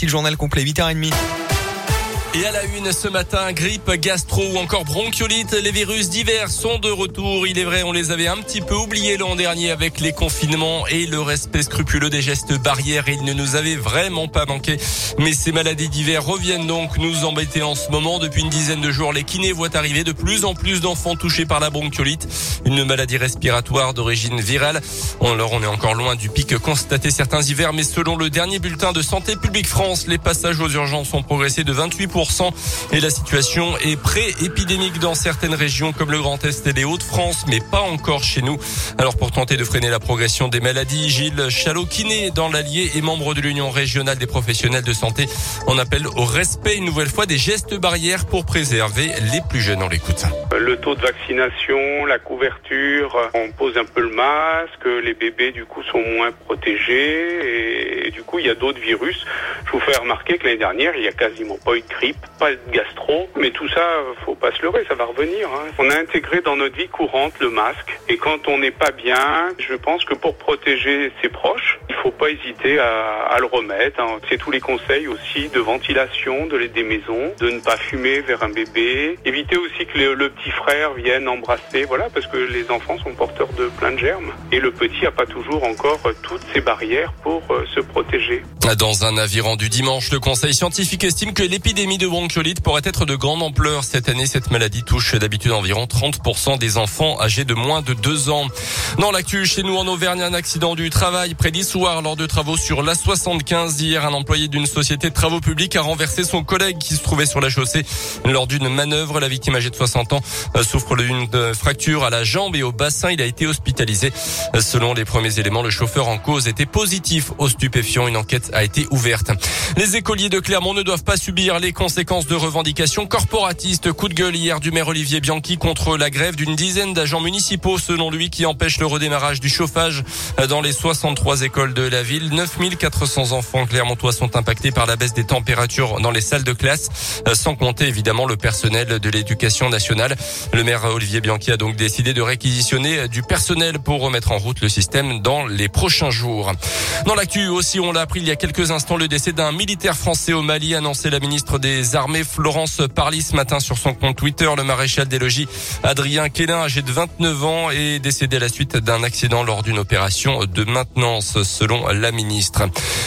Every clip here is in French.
Le journal complet 8h30. Et à la une ce matin, grippe, gastro ou encore bronchiolite, les virus divers sont de retour. Il est vrai, on les avait un petit peu oubliés l'an dernier avec les confinements et le respect scrupuleux des gestes barrières. Il ne nous avait vraiment pas manqué. Mais ces maladies divers reviennent donc nous embêter en ce moment. Depuis une dizaine de jours, les kinés voient arriver de plus en plus d'enfants touchés par la bronchiolite, une maladie respiratoire d'origine virale. Alors on est encore loin du pic constaté certains hivers, mais selon le dernier bulletin de Santé publique France, les passages aux urgences ont progressé de 28 et la situation est pré-épidémique dans certaines régions comme le Grand Est et les Hauts-de-France, mais pas encore chez nous. Alors pour tenter de freiner la progression des maladies, Gilles Chalot-Kiné dans l'Allier et membre de l'Union régionale des professionnels de santé, on appelle au respect une nouvelle fois des gestes barrières pour préserver les plus jeunes. On l'écoute. Le taux de vaccination, la couverture, on pose un peu le masque, les bébés du coup sont moins protégés et, du coup il y a d'autres virus. Je vous fais remarquer que l'année dernière il n'y a quasiment pas eu de crise pas de gastro, mais tout ça, faut pas se leurrer, ça va revenir. Hein. On a intégré dans notre vie courante le masque, et quand on n'est pas bien, je pense que pour protéger ses proches, faut pas hésiter à, le remettre. Hein. C'est tous les conseils aussi de ventilation de des maisons, de ne pas fumer vers un bébé, éviter aussi que le, petit frère vienne embrasser, voilà, parce que les enfants sont porteurs de plein de germes, et le petit n'a pas toujours encore toutes ces barrières pour euh, se protéger. Dans un avis rendu dimanche, le Conseil scientifique estime que l'épidémie de bronchiolite pourrait être de grande ampleur. Cette année, cette maladie touche d'habitude environ 30% des enfants âgés de moins de 2 ans. Dans l'actu, chez nous en Auvergne, un accident du travail près lors de travaux sur l'A75. Hier, un employé d'une société de travaux publics a renversé son collègue qui se trouvait sur la chaussée lors d'une manœuvre. La victime âgée de 60 ans euh, souffre d'une euh, fracture à la jambe et au bassin. Il a été hospitalisé. Euh, selon les premiers éléments, le chauffeur en cause était positif au stupéfiant. Une enquête a été ouverte. Les écoliers de Clermont ne doivent pas subir les conséquences de revendications corporatistes. Coup de gueule hier du maire Olivier Bianchi contre la grève d'une dizaine d'agents municipaux, selon lui, qui empêche le redémarrage du chauffage dans les 63 écoles de la ville. 9400 enfants clermontois sont impactés par la baisse des températures dans les salles de classe, sans compter évidemment le personnel de l'éducation nationale. Le maire Olivier Bianchi a donc décidé de réquisitionner du personnel pour remettre en route le système dans les prochains jours. Dans l'actu aussi, on l'a appris il y a quelques instants, le décès d'un militaire français au Mali, annoncé la ministre des Armées Florence Parly ce matin sur son compte Twitter. Le maréchal des logis Adrien Quélin, âgé de 29 ans, est décédé à la suite d'un accident lors d'une opération de maintenance, selon la ministre.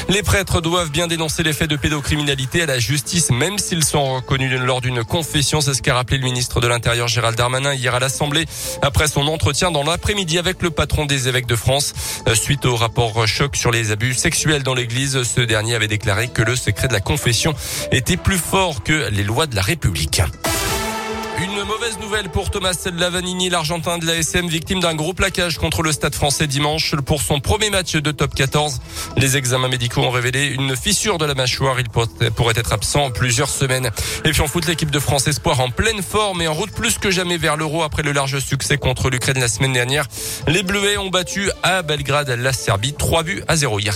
Les prêtres doivent bien dénoncer les faits de pédocriminalité à la justice, même s'ils sont reconnus lors d'une confession. C'est ce qu'a rappelé le ministre de l'Intérieur Gérald Darmanin hier à l'Assemblée après son entretien dans l'après-midi avec le patron des évêques de France. Suite au rapport choc sur les abus sexuels dans l'église, ce dernier avait déclaré que le secret de la confession était plus fort que les lois de la République. Une mauvaise nouvelle pour Thomas Lavanini, l'Argentin de la SM, victime d'un gros plaquage contre le Stade français dimanche pour son premier match de top 14. Les examens médicaux ont révélé une fissure de la mâchoire. Il pourrait être absent plusieurs semaines. Et puis en foot, l'équipe de France Espoir en pleine forme et en route plus que jamais vers l'Euro après le large succès contre l'Ukraine la semaine dernière. Les Bleuets ont battu à Belgrade la Serbie 3 buts à 0 hier.